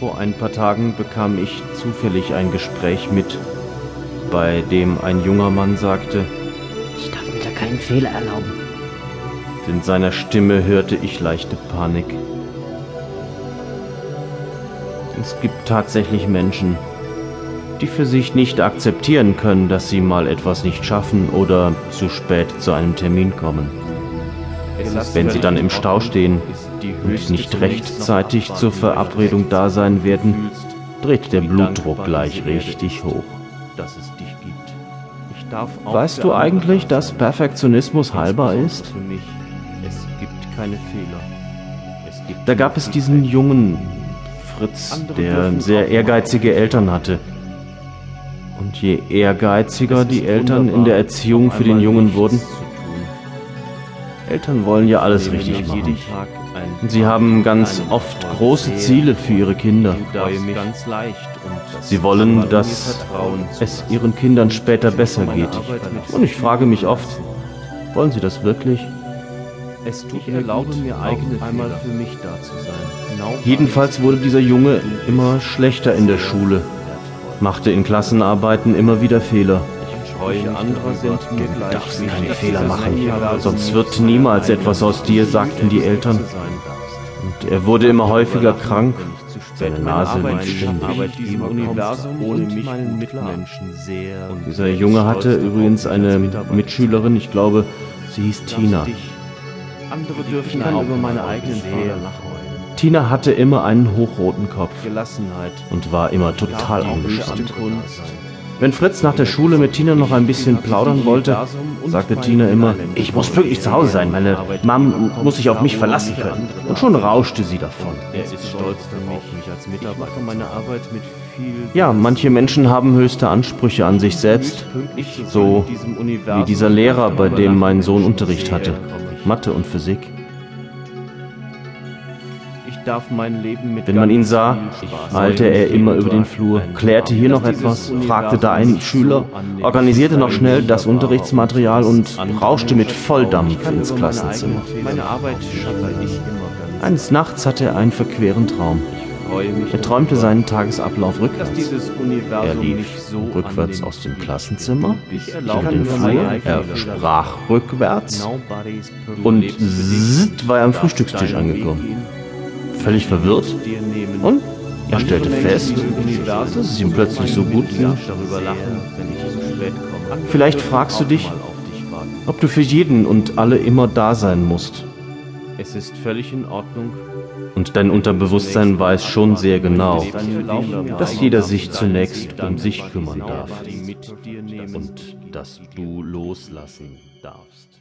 Vor ein paar Tagen bekam ich zufällig ein Gespräch mit, bei dem ein junger Mann sagte, Ich darf mir da keinen Fehler erlauben. in seiner Stimme hörte ich leichte Panik. Es gibt tatsächlich Menschen, die für sich nicht akzeptieren können, dass sie mal etwas nicht schaffen oder zu spät zu einem Termin kommen. Wenn sie dann im Stau stehen und nicht rechtzeitig zur Verabredung da sein werden, dreht der Blutdruck gleich richtig hoch. Weißt du eigentlich, dass Perfektionismus heilbar ist? Da gab es diesen jungen Fritz, der sehr ehrgeizige Eltern hatte. Und je ehrgeiziger die Eltern in der Erziehung für den Jungen wurden, Eltern wollen ja alles richtig machen. Und sie haben ganz oft große Ziele für ihre Kinder. Sie wollen, dass es ihren Kindern später besser geht. Und ich frage mich oft, wollen sie das wirklich? Es tut mir laut, mir eigene einmal für mich da zu sein. Jedenfalls wurde dieser Junge immer schlechter in der Schule, machte in Klassenarbeiten immer wieder Fehler. Treue anderer sind mir gleich. darfst keine Fehler machen, sonst wird niemals etwas aus dir, sagten die Eltern. Und er wurde immer häufiger krank, seine Nase lief ständig. Arbeitgeber Universum ohne mich meinen Mitmenschen sehr. Dieser Junge hatte übrigens eine Mitschülerin, ich glaube, sie hieß Tina. Andere dürfen dann über meine eigenen Fehler lachen. Tina hatte immer einen hochroten Kopf Gelassenheit. und war immer total angespannt. Wenn Fritz nach der Schule mit Tina noch ein bisschen plaudern wollte, sagte Tina immer, ich muss pünktlich zu Hause sein, meine Mom muss sich auf mich verlassen können. Und schon rauschte sie davon. Er ist stolz darauf, mich als Mitarbeiter meine Arbeit mit viel Ja, manche Menschen haben höchste Ansprüche an sich selbst, so wie dieser Lehrer, bei dem mein Sohn Unterricht hatte. Mathe und Physik. Wenn man ihn sah, eilte er immer über den Flur, klärte hier noch etwas, fragte da einen Schüler, organisierte noch schnell das Unterrichtsmaterial und rauschte mit Volldampf ins Klassenzimmer. Eines Nachts hatte er einen verqueren Traum. Er träumte seinen Tagesablauf rückwärts. Er lief rückwärts aus dem Klassenzimmer, erlaube den Flur, er sprach rückwärts und Lebst für dich, zzt war er am Frühstückstisch angekommen. Völlig verwirrt und er stellte fest, dass es ihm plötzlich so gut ging. Vielleicht fragst du dich, ob du für jeden und alle immer da sein musst. Es ist völlig in Ordnung, Und dein Unterbewusstsein weiß schon sehr genau, dass jeder sich zunächst um sich kümmern darf und dass du loslassen darfst.